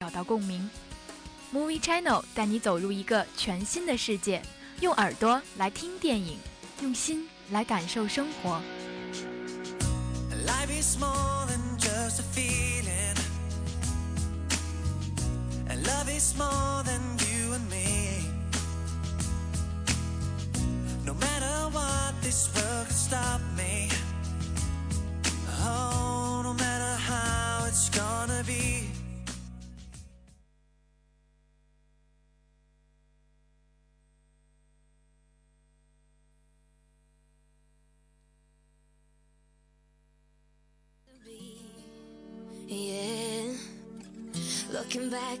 找到共鸣。Movie Channel 带你走入一个全新的世界，用耳朵来听电影，用心来感受生活。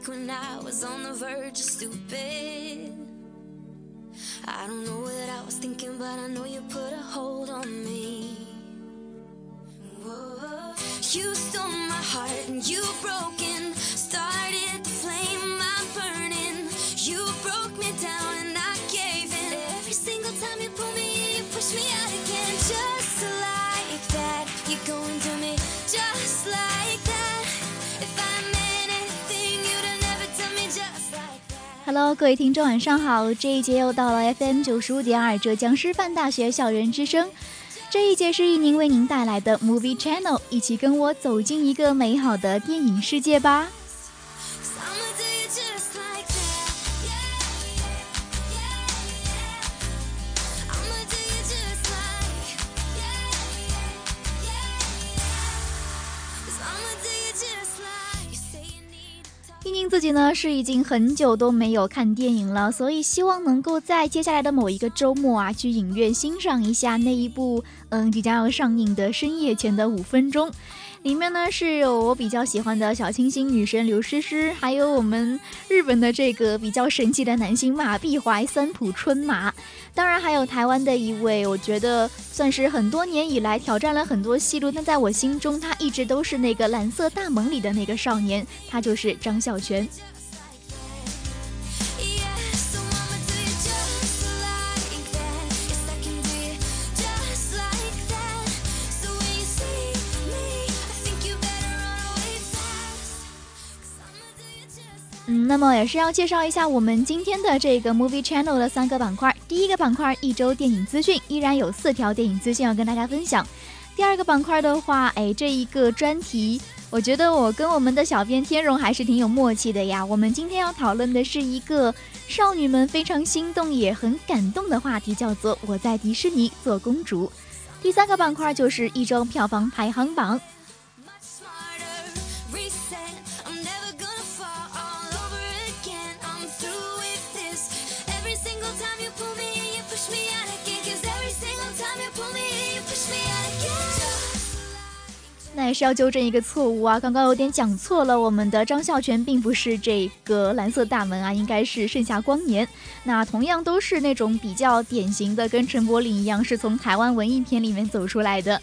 When I was on the verge of stupid. I don't know what I was thinking, but I know you put a hold on me. Whoa. You stole my heart and you broken. Hello，各位听众，晚上好！这一节又到了 FM 九十五点二浙江师范大学校园之声。这一节是一宁为您带来的 Movie Channel，一起跟我走进一个美好的电影世界吧。呢是已经很久都没有看电影了，所以希望能够在接下来的某一个周末啊，去影院欣赏一下那一部嗯即将要上映的《深夜前的五分钟》。里面呢是有我比较喜欢的小清新女神刘诗诗，还有我们日本的这个比较神奇的男星马碧怀、三浦春马，当然还有台湾的一位，我觉得算是很多年以来挑战了很多戏路，但在我心中他一直都是那个蓝色大门里的那个少年，他就是张孝全。嗯，那么也是要介绍一下我们今天的这个 Movie Channel 的三个板块。第一个板块一周电影资讯，依然有四条电影资讯要跟大家分享。第二个板块的话，哎，这一个专题，我觉得我跟我们的小编天荣还是挺有默契的呀。我们今天要讨论的是一个少女们非常心动也很感动的话题，叫做“我在迪士尼做公主”。第三个板块就是一周票房排行榜。那也是要纠正一个错误啊，刚刚有点讲错了，我们的张孝全并不是这个蓝色大门啊，应该是盛夏光年。那同样都是那种比较典型的，跟陈柏霖一样，是从台湾文艺片里面走出来的。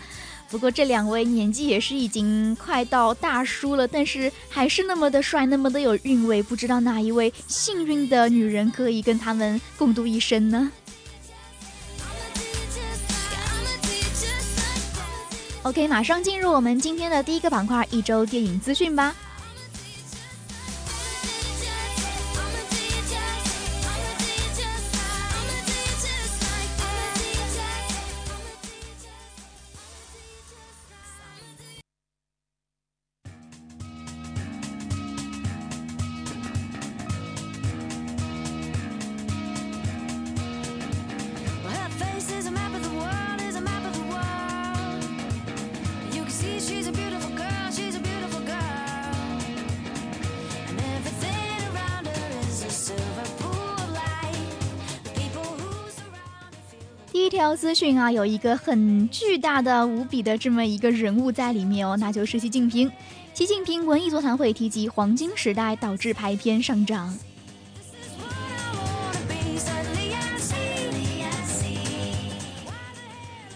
不过这两位年纪也是已经快到大叔了，但是还是那么的帅，那么的有韵味。不知道哪一位幸运的女人可以跟他们共度一生呢？OK，马上进入我们今天的第一个板块——一周电影资讯吧。讯啊，有一个很巨大的、无比的这么一个人物在里面哦，那就是习近平。习近平文艺座谈会提及黄金时代导致排片上涨。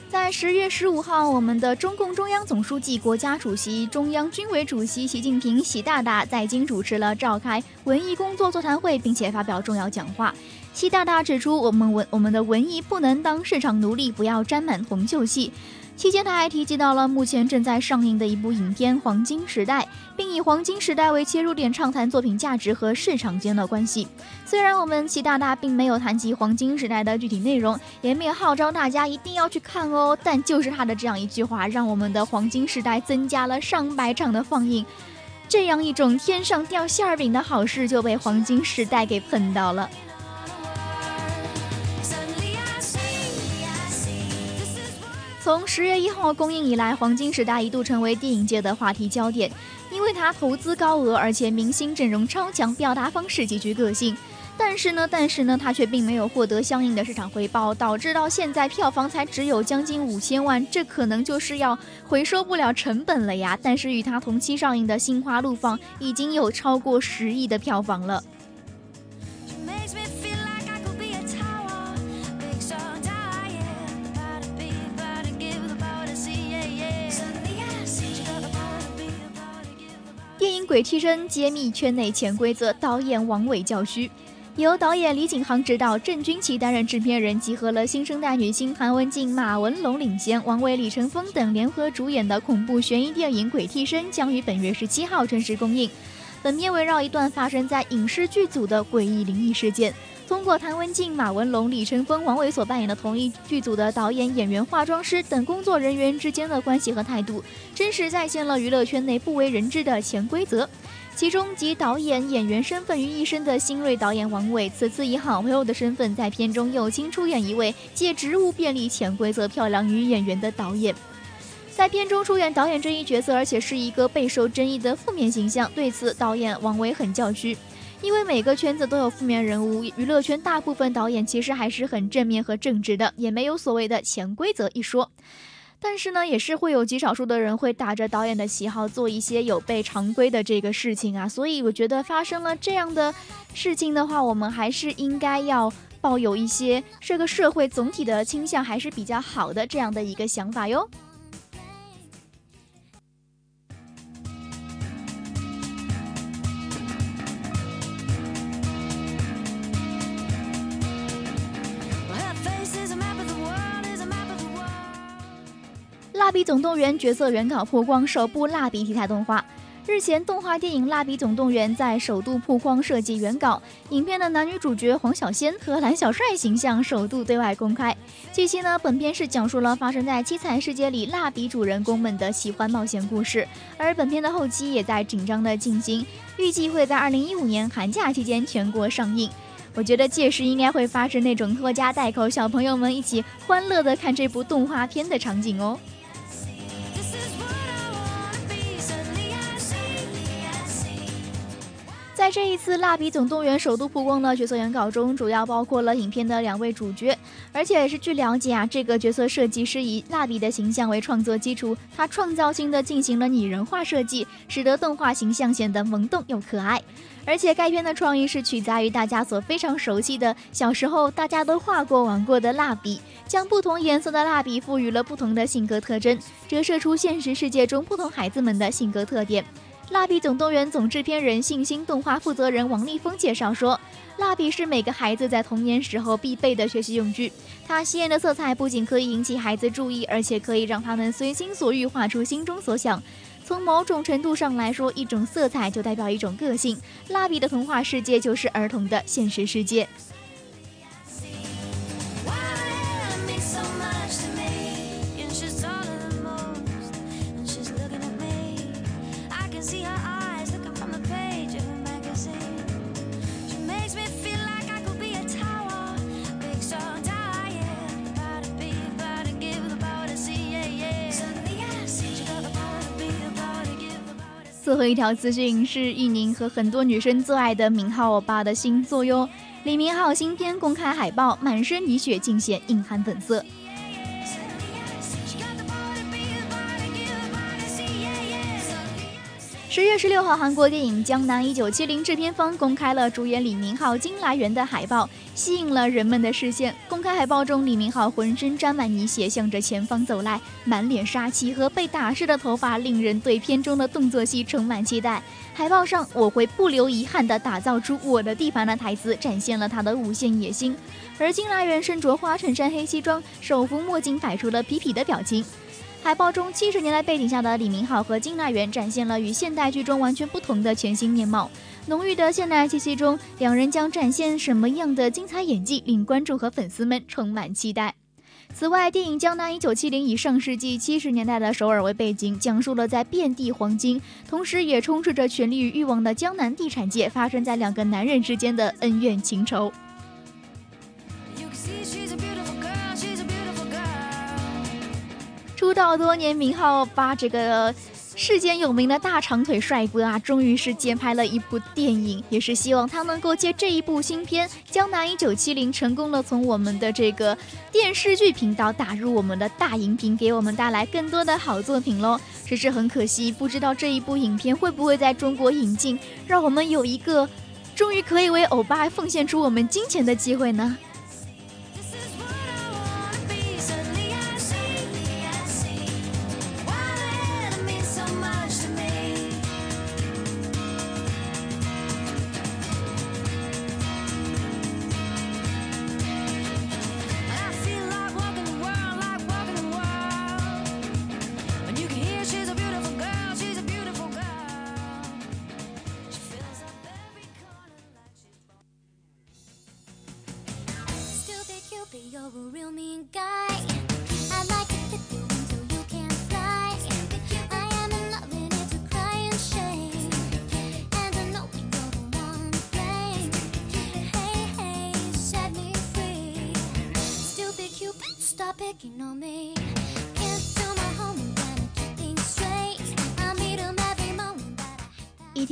在十月十五号，我们的中共中央总书记、国家主席、中央军委主席习近平（习大大）在京主持了召开文艺工作座谈会，并且发表重要讲话。习大大指出，我们文我们的文艺不能当市场奴隶，不要沾满红袖戏。期间，他还提及到了目前正在上映的一部影片《黄金时代》，并以黄金时代为切入点，畅谈作品价值和市场间的关系。虽然我们习大大并没有谈及黄金时代的具体内容，也没有号召大家一定要去看哦，但就是他的这样一句话，让我们的黄金时代增加了上百场的放映。这样一种天上掉馅儿饼的好事，就被黄金时代给碰到了。从十月一号公映以来，《黄金时代》一度成为电影界的话题焦点，因为它投资高额，而且明星阵容超强，表达方式极具个性。但是呢，但是呢，它却并没有获得相应的市场回报，导致到现在票房才只有将近五千万，这可能就是要回收不了成本了呀。但是与它同期上映的《心花怒放》已经有超过十亿的票房了。鬼替身揭秘圈内潜规则，导演王伟教虚，由导演李景航执导，郑钧其担任制片人，集合了新生代女星韩文静、马文龙领衔，王伟、李成峰等联合主演的恐怖悬疑电影《鬼替身》将于本月十七号正式公映。本片围绕一段发生在影视剧组的诡异灵异事件。通过谭文静、马文龙、李晨峰、王伟所扮演的同一剧组的导演、演员、化妆师等工作人员之间的关系和态度，真实再现了娱乐圈内不为人知的潜规则。其中集导演、演员身份于一身的新锐导演王伟，此次以好朋友的身份在片中友情出演一位借职务便利潜规则漂亮女演员的导演。在片中出演导演这一角色，而且是一个备受争议的负面形象。对此，导演王伟很叫屈。因为每个圈子都有负面人物，娱乐圈大部分导演其实还是很正面和正直的，也没有所谓的潜规则一说。但是呢，也是会有极少数的人会打着导演的旗号做一些有悖常规的这个事情啊。所以我觉得发生了这样的事情的话，我们还是应该要抱有一些这个社会总体的倾向还是比较好的这样的一个想法哟。蜡笔总动员角色原稿曝光，首部蜡笔题材动画。日前，动画电影《蜡笔总动员》在首度曝光设计原稿，影片的男女主角黄小仙和蓝小帅形象首度对外公开。据悉呢，本片是讲述了发生在七彩世界里蜡笔主人公们的奇幻冒险故事，而本片的后期也在紧张的进行，预计会在二零一五年寒假期间全国上映。我觉得届时应该会发生那种拖家带口小朋友们一起欢乐的看这部动画片的场景哦。在这一次《蜡笔总动员》首度曝光的角色原稿中，主要包括了影片的两位主角，而且也是据了解啊，这个角色设计师以蜡笔的形象为创作基础，他创造性的进行了拟人化设计，使得动画形象显得萌动又可爱。而且该片的创意是取材于大家所非常熟悉的小时候大家都画过玩过的蜡笔，将不同颜色的蜡笔赋予了不同的性格特征，折射出现实世界中不同孩子们的性格特点。蜡笔总动员总制片人、信心动画负责人王立峰介绍说：“蜡笔是每个孩子在童年时候必备的学习用具。它鲜艳的色彩不仅可以引起孩子注意，而且可以让他们随心所欲画出心中所想。从某种程度上来说，一种色彩就代表一种个性。蜡笔的童话世界就是儿童的现实世界。”最后一条资讯是艺宁和很多女生最爱的明浩欧巴的新作哟，李明浩新片公开海报，满身泥血尽显硬汉本色。十月十六号，韩国电影《江南一九七零》制片方公开了主演李明浩、金来源的海报，吸引了人们的视线。公开海报中，李明浩浑身沾满泥血，向着前方走来，满脸杀气和被打湿的头发，令人对片中的动作戏充满期待。海报上“我会不留遗憾地打造出我的地盘”的台词，展现了他的无限野心。而金来源身着花衬衫、黑西装，手扶墨镜，摆出了痞痞的表情。海报中，七十年代背景下的李明浩和金娜媛展现了与现代剧中完全不同的全新面貌。浓郁的现代气息中，两人将展现什么样的精彩演技，令观众和粉丝们充满期待。此外，电影《江南一九七零》以上世纪七十年代的首尔为背景，讲述了在遍地黄金，同时也充斥着权力与欲望的江南地产界发生在两个男人之间的恩怨情仇。出道多年，明浩把这个世间有名的。大长腿帅哥啊，终于是接拍了一部电影，也是希望他能够借这一部新片《江南一九七零》，成功的。从我们的。这个电视剧频道打入我们的。大荧屏，给我们带来更多的。好作品喽。只是很可惜，不知道这一部影片会不会在中国引进，让我们有一个终于可以为欧巴奉献出我们金钱的。机会呢？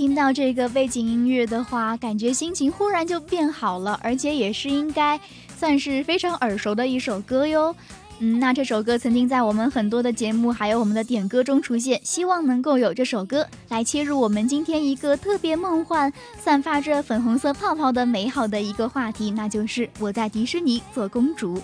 听到这个背景音乐的话，感觉心情忽然就变好了，而且也是应该算是非常耳熟的一首歌哟。嗯，那这首歌曾经在我们很多的节目还有我们的点歌中出现，希望能够有这首歌来切入我们今天一个特别梦幻、散发着粉红色泡泡的美好的一个话题，那就是我在迪士尼做公主。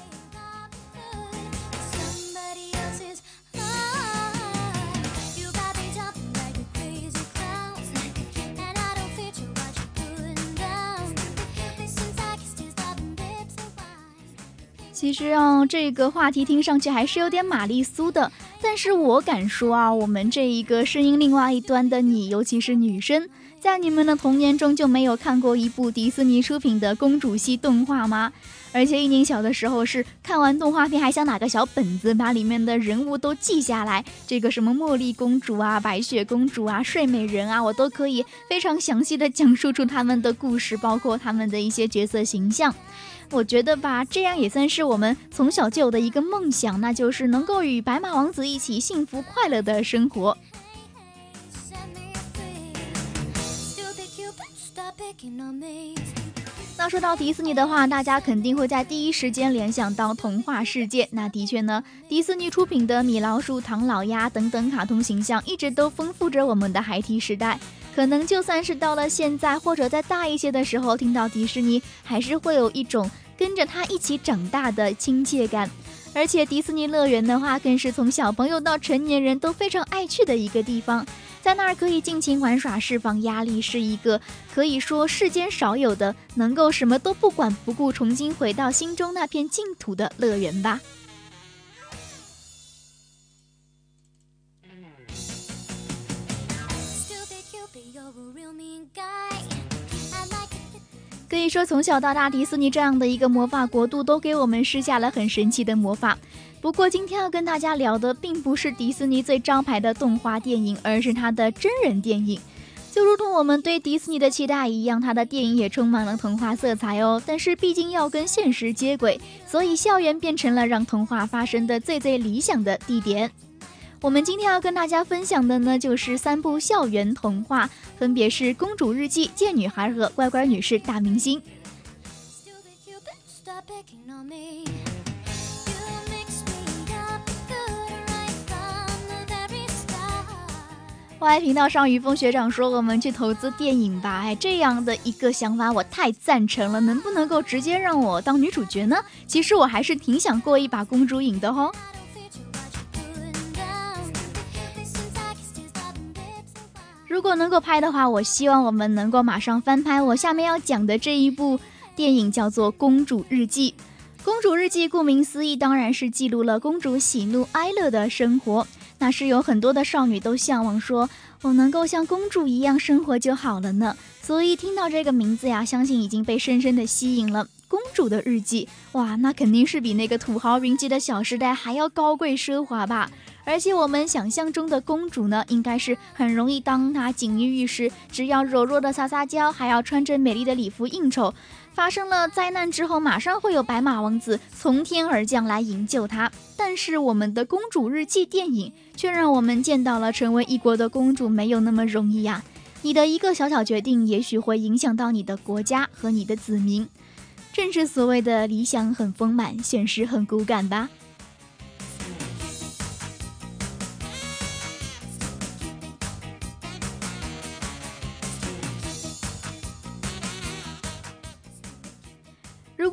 其实啊，这个话题听上去还是有点玛丽苏的，但是我敢说啊，我们这一个声音另外一端的你，尤其是女生，在你们的童年中就没有看过一部迪士尼出品的公主系动画吗？而且一宁小的时候是看完动画片还想拿个小本子把里面的人物都记下来，这个什么茉莉公主啊、白雪公主啊、睡美人啊，我都可以非常详细的讲述出他们的故事，包括他们的一些角色形象。我觉得吧，这样也算是我们从小就有的一个梦想，那就是能够与白马王子一起幸福快乐的生活。那说到迪士尼的话，大家肯定会在第一时间联想到童话世界。那的确呢，迪士尼出品的米老鼠、唐老鸭等等卡通形象，一直都丰富着我们的孩提时代。可能就算是到了现在，或者再大一些的时候，听到迪士尼，还是会有一种。跟着他一起长大的亲切感，而且迪士尼乐园的话，更是从小朋友到成年人都非常爱去的一个地方，在那儿可以尽情玩耍，释放压力，是一个可以说世间少有的能够什么都不管不顾，重新回到心中那片净土的乐园吧。可以说，从小到大，迪士尼这样的一个魔法国度，都给我们施下了很神奇的魔法。不过，今天要跟大家聊的，并不是迪士尼最招牌的动画电影，而是它的真人电影。就如同我们对迪士尼的期待一样，它的电影也充满了童话色彩哦。但是，毕竟要跟现实接轨，所以校园变成了让童话发生的最最理想的地点。我们今天要跟大家分享的呢，就是三部校园童话，分别是《公主日记》《贱女孩》和《乖乖女士大明星》。Y 频道上，于峰学长说：“我们去投资电影吧。”哎，这样的一个想法我太赞成了。能不能够直接让我当女主角呢？其实我还是挺想过一把公主瘾的哦。如果能够拍的话，我希望我们能够马上翻拍我下面要讲的这一部电影，叫做《公主日记》。公主日记顾名思义，当然是记录了公主喜怒哀乐的生活。那是有很多的少女都向往，说我能够像公主一样生活就好了呢。所以听到这个名字呀，相信已经被深深的吸引了。公主的日记，哇，那肯定是比那个土豪云集的小时代还要高贵奢华吧。而且我们想象中的公主呢，应该是很容易当她锦衣玉食，只要柔弱的撒撒娇，还要穿着美丽的礼服应酬。发生了灾难之后，马上会有白马王子从天而降来营救她。但是我们的公主日记电影却让我们见到了成为一国的公主没有那么容易呀！你的一个小小决定，也许会影响到你的国家和你的子民。正是所谓的理想很丰满，现实很骨感吧。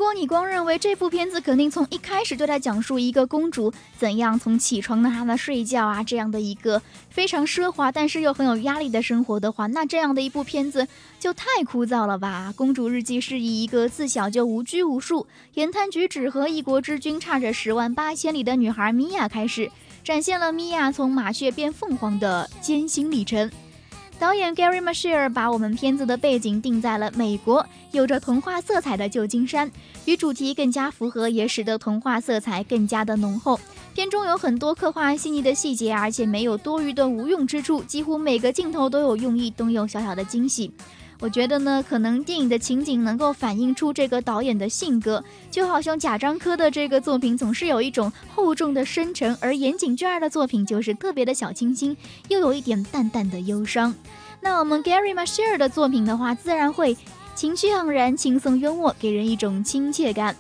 如果你光认为这部片子肯定从一开始就在讲述一个公主怎样从起床到她的睡觉啊这样的一个非常奢华但是又很有压力的生活的话，那这样的一部片子就太枯燥了吧？公主日记是以一个自小就无拘无束、言谈举止和一国之君差着十万八千里的女孩米娅开始，展现了米娅从麻雀变凤凰的艰辛历程。导演 Gary m a s h e r 把我们片子的背景定在了美国，有着童话色彩的旧金山，与主题更加符合，也使得童话色彩更加的浓厚。片中有很多刻画细腻的细节，而且没有多余的无用之处，几乎每个镜头都有用意，都有小小的惊喜。我觉得呢，可能电影的情景能够反映出这个导演的性格，就好像贾樟柯的这个作品总是有一种厚重的深沉，而岩井俊二的作品就是特别的小清新，又有一点淡淡的忧伤。那我们 Gary m a s h e r 的作品的话，自然会情绪盎然、轻松幽默，给人一种亲切感。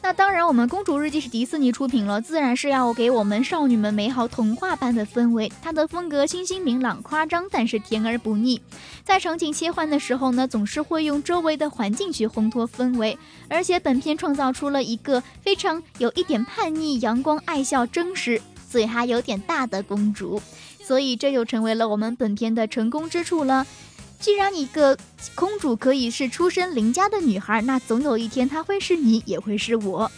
那当然，我们《公主日记》是迪士尼出品了，自然是要给我们少女们美好童话般的氛围。它的风格清新明朗、夸张，但是甜而不腻。在场景切换的时候呢，总是会用周围的环境去烘托氛围。而且本片创造出了一个非常有一点叛逆、阳光、爱笑、真实，嘴还有点大的公主。所以这又成为了我们本片的成功之处了。既然一个公主可以是出身邻家的女孩，那总有一天她会是你，也会是我。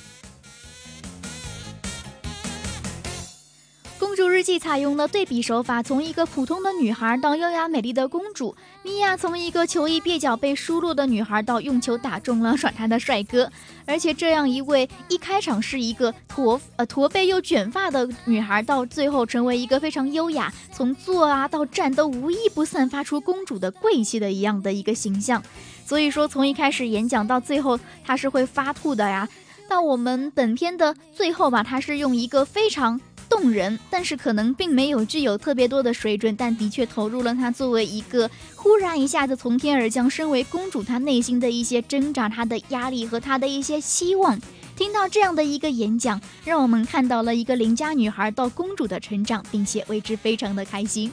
日记采用了对比手法，从一个普通的女孩到优雅美丽的公主。米娅从一个球衣蹩脚被输落的女孩到用球打中了耍她的帅哥。而且这样一位一开场是一个驼呃驼背又卷发的女孩，到最后成为一个非常优雅，从坐啊到站都无一不散发出公主的贵气的一样的一个形象。所以说，从一开始演讲到最后，她是会发吐的呀。到我们本片的最后吧，她是用一个非常。动人，但是可能并没有具有特别多的水准，但的确投入了她作为一个忽然一下子从天而降，身为公主，她内心的一些挣扎、她的压力和她的一些希望。听到这样的一个演讲，让我们看到了一个邻家女孩到公主的成长，并且为之非常的开心。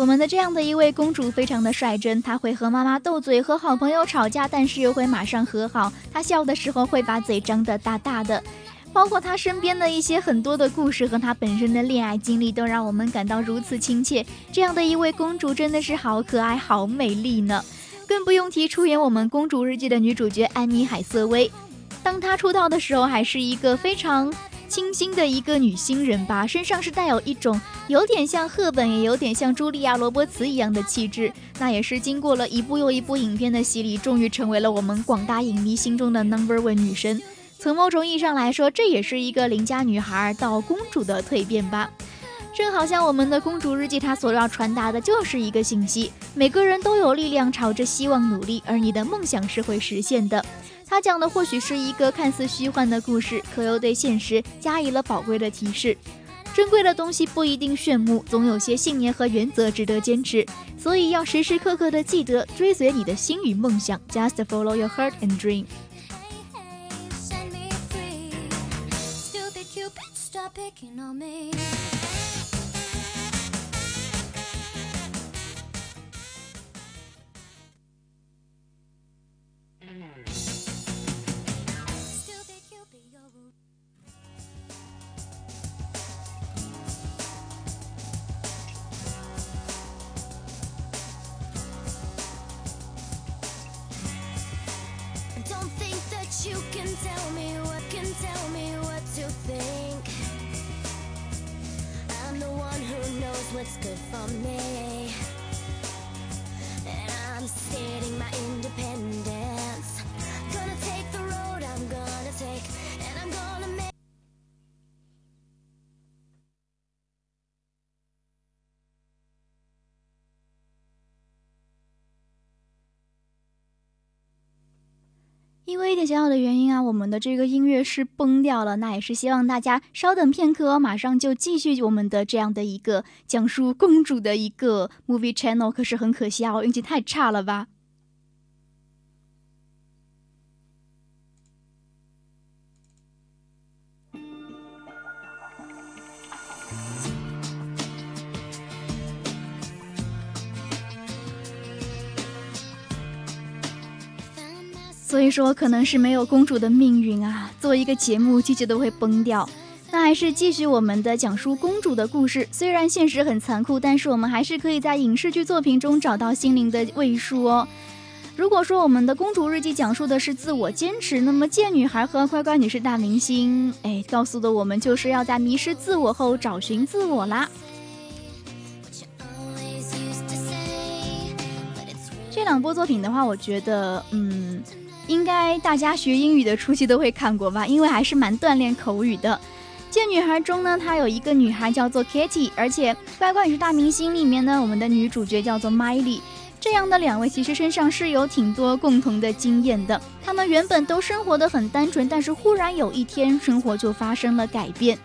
我们的这样的一位公主非常的率真，她会和妈妈斗嘴，和好朋友吵架，但是又会马上和好。她笑的时候会把嘴张得大大的，包括她身边的一些很多的故事和她本身的恋爱经历，都让我们感到如此亲切。这样的一位公主真的是好可爱、好美丽呢。更不用提出演我们《公主日记》的女主角安妮海瑟薇，当她出道的时候还是一个非常。清新的一个女新人吧，身上是带有一种有点像赫本，也有点像茱莉亚·罗伯茨一样的气质。那也是经过了一部又一部影片的洗礼，终于成为了我们广大影迷心中的 Number One 女神。从某种意义上来说，这也是一个邻家女孩到公主的蜕变吧。正好像我们的《公主日记》，它所要传达的就是一个信息：每个人都有力量朝着希望努力，而你的梦想是会实现的。他讲的或许是一个看似虚幻的故事，可又对现实加以了宝贵的提示。珍贵的东西不一定炫目，总有些信念和原则值得坚持。所以要时时刻刻的记得追随你的心与梦想。just follow your heart and dream。stop picking on me。You can tell me what can tell me what to think. I'm the one who knows what's good for me. And I'm stating my independence. 因为一点小小的原因啊，我们的这个音乐是崩掉了。那也是希望大家稍等片刻，马上就继续我们的这样的一个讲述公主的一个 movie channel。可是很可惜啊，我运气太差了吧。所以说，可能是没有公主的命运啊。做一个节目，机器都会崩掉。那还是继续我们的讲述公主的故事。虽然现实很残酷，但是我们还是可以在影视剧作品中找到心灵的慰藉哦。如果说我们的公主日记讲述的是自我坚持，那么贱女孩和乖乖女是大明星，哎，告诉的我们就是要在迷失自我后找寻自我啦。这两部作品的话，我觉得，嗯，应该大家学英语的初期都会看过吧，因为还是蛮锻炼口语的。贱女孩中呢，她有一个女孩叫做 Kitty，而且乖乖女是大明星里面呢，我们的女主角叫做 Miley。这样的两位其实身上是有挺多共同的经验的。她们原本都生活的很单纯，但是忽然有一天，生活就发生了改变。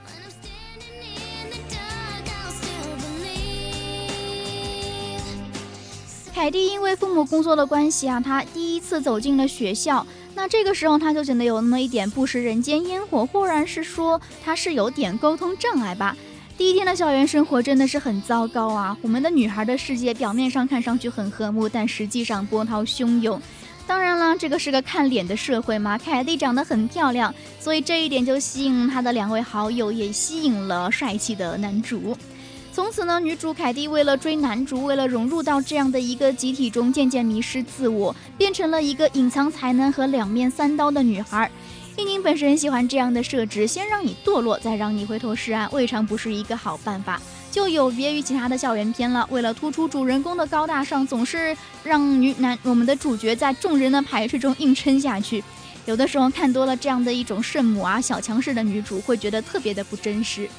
凯蒂因为父母工作的关系啊，她第一次走进了学校。那这个时候，她就觉得有那么一点不食人间烟火，或然是说她是有点沟通障碍吧。第一天的校园生活真的是很糟糕啊！我们的女孩的世界表面上看上去很和睦，但实际上波涛汹涌。当然了，这个是个看脸的社会嘛。凯蒂长得很漂亮，所以这一点就吸引她的两位好友，也吸引了帅气的男主。从此呢，女主凯蒂为了追男主，为了融入到这样的一个集体中，渐渐迷失自我，变成了一个隐藏才能和两面三刀的女孩。一宁本身喜欢这样的设置，先让你堕落，再让你回头是岸，未尝不是一个好办法。就有别于其他的校园片了，为了突出主人公的高大上，总是让女男我们的主角在众人的排斥中硬撑下去。有的时候看多了这样的一种圣母啊、小强势的女主，会觉得特别的不真实。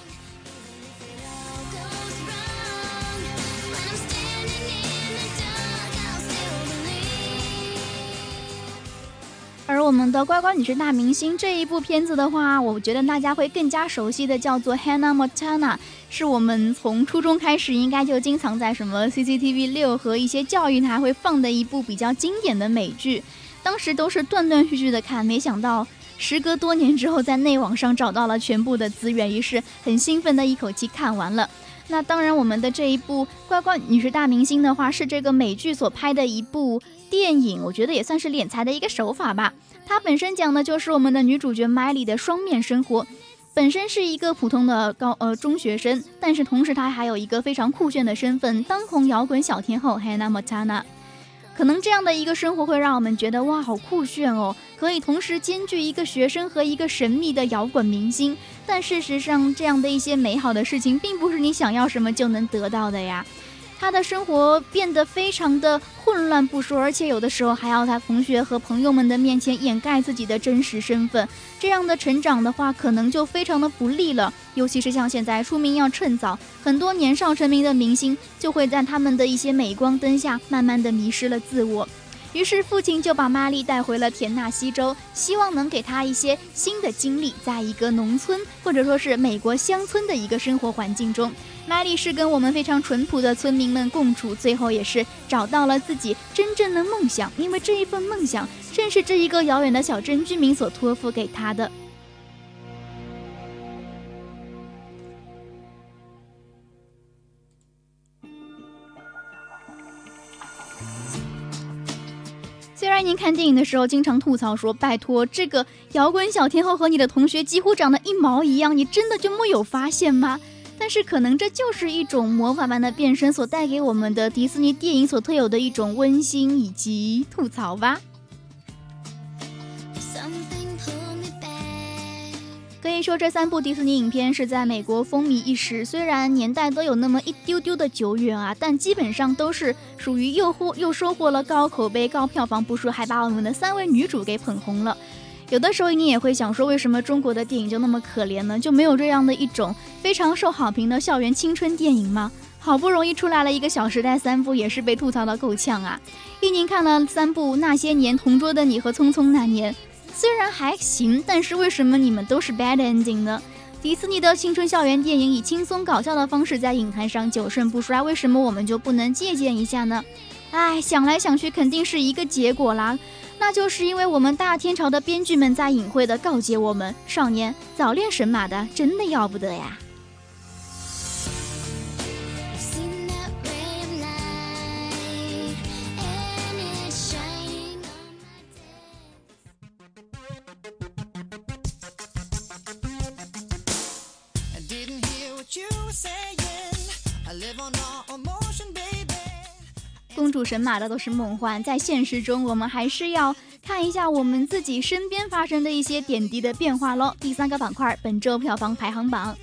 我们的乖乖女是大明星这一部片子的话，我觉得大家会更加熟悉的叫做 Hannah Montana，是我们从初中开始应该就经常在什么 CCTV 六和一些教育台会放的一部比较经典的美剧，当时都是断断续续的看，没想到。时隔多年之后，在内网上找到了全部的资源，于是很兴奋的一口气看完了。那当然，我们的这一部《乖乖女是大明星》的话，是这个美剧所拍的一部电影，我觉得也算是敛财的一个手法吧。它本身讲的就是我们的女主角 Miley 的双面生活，本身是一个普通的高呃中学生，但是同时她还有一个非常酷炫的身份——当红摇滚小天后 Hannah Montana。可能这样的一个生活会让我们觉得哇，好酷炫哦，可以同时兼具一个学生和一个神秘的摇滚明星。但事实上，这样的一些美好的事情，并不是你想要什么就能得到的呀。他的生活变得非常的混乱不说，而且有的时候还要在同学和朋友们的面前掩盖自己的真实身份。这样的成长的话，可能就非常的不利了。尤其是像现在出名要趁早，很多年少成名的明星就会在他们的一些镁光灯下，慢慢的迷失了自我。于是父亲就把玛丽带回了田纳西州，希望能给她一些新的经历，在一个农村或者说是美国乡村的一个生活环境中。玛丽是跟我们非常淳朴的村民们共处，最后也是找到了自己真正的梦想，因为这一份梦想正是这一个遥远的小镇居民所托付给他的。虽然您看电影的时候经常吐槽说：“拜托，这个摇滚小天后和你的同学几乎长得一毛一样，你真的就没有发现吗？”但是可能这就是一种魔法般的变身所带给我们的迪士尼电影所特有的一种温馨以及吐槽吧。Something 以说，这三部迪士尼影片是在美国风靡一时。虽然年代都有那么一丢丢的久远啊，但基本上都是属于又获又收获了高口碑、高票房不说，还把我们的三位女主给捧红了。有的时候你也会想说，为什么中国的电影就那么可怜呢？就没有这样的一种非常受好评的校园青春电影吗？好不容易出来了一个《小时代》三部，也是被吐槽的够呛啊！一宁看了三部《那些年》《同桌的你》和《匆匆那年》。虽然还行，但是为什么你们都是 bad ending 呢？迪士尼的青春校园电影以轻松搞笑的方式在影坛上久盛不衰，为什么我们就不能借鉴一下呢？哎，想来想去，肯定是一个结果啦，那就是因为我们大天朝的编剧们在隐晦的告诫我们：少年早恋神马的真的要不得呀。公主神马的都是梦幻，在现实中，我们还是要看一下我们自己身边发生的一些点滴的变化喽。第三个板块，本周票房排行榜。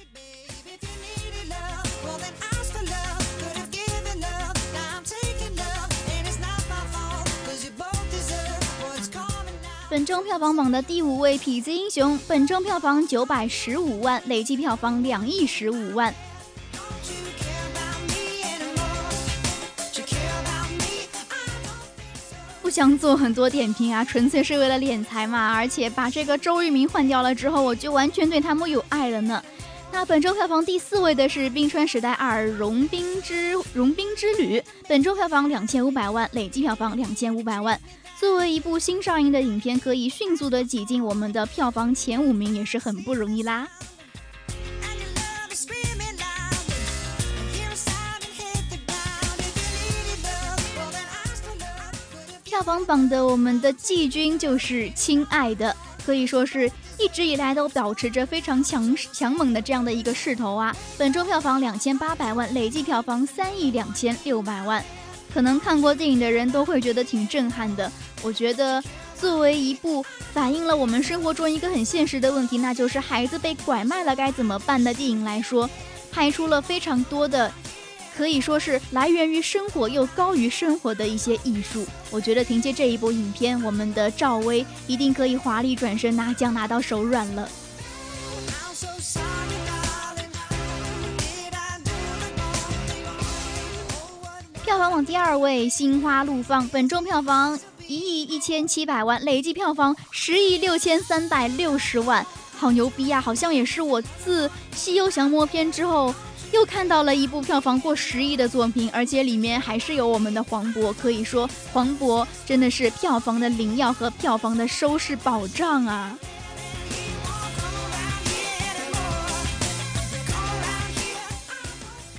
本周票房榜的第五位，《痞子英雄》，本周票房九百十五万，累计票房两亿十五万。想做很多点评啊，纯粹是为了敛财嘛。而且把这个周渝民换掉了之后，我就完全对他木有爱了呢。那本周票房第四位的是《冰川时代二：融冰之融冰之旅》，本周票房两千五百万，累计票房两千五百万。作为一部新上映的影片，可以迅速的挤进我们的票房前五名，也是很不容易啦。票房榜的我们的季军就是《亲爱的》，可以说是一直以来都保持着非常强强猛的这样的一个势头啊。本周票房两千八百万，累计票房三亿两千六百万。可能看过电影的人都会觉得挺震撼的。我觉得，作为一部反映了我们生活中一个很现实的问题，那就是孩子被拐卖了该怎么办的电影来说，拍出了非常多的，可以说是来源于生活又高于生活的一些艺术。我觉得凭借这一部影片，我们的赵薇一定可以华丽转身拿奖拿到手软了。票房榜第二位，《心花怒放》本周票房一亿一千七百万，累计票房十亿六千三百六十万，好牛逼呀！好像也是我自《西游降魔篇》之后，又看到了一部票房过十亿的作品，而且里面还是有我们的黄渤。可以说，黄渤真的是票房的灵药和票房的收视保障啊！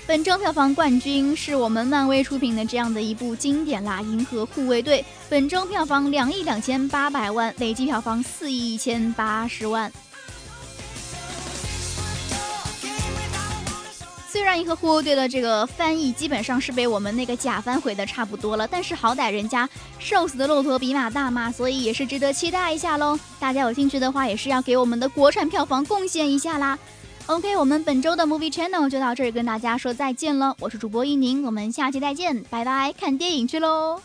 本周票房冠军是我们漫威出品的这样的一部经典啦，《银河护卫队》。本周票房两亿两千八百万，累计票房四亿一千八十万。虽然《银河护卫队》的这个翻译基本上是被我们那个假翻毁的差不多了，但是好歹人家瘦死的骆驼比马大嘛，所以也是值得期待一下喽。大家有兴趣的话，也是要给我们的国产票房贡献一下啦。OK，我们本周的 Movie Channel 就到这儿，跟大家说再见了。我是主播一宁，我们下期再见，拜拜，看电影去喽。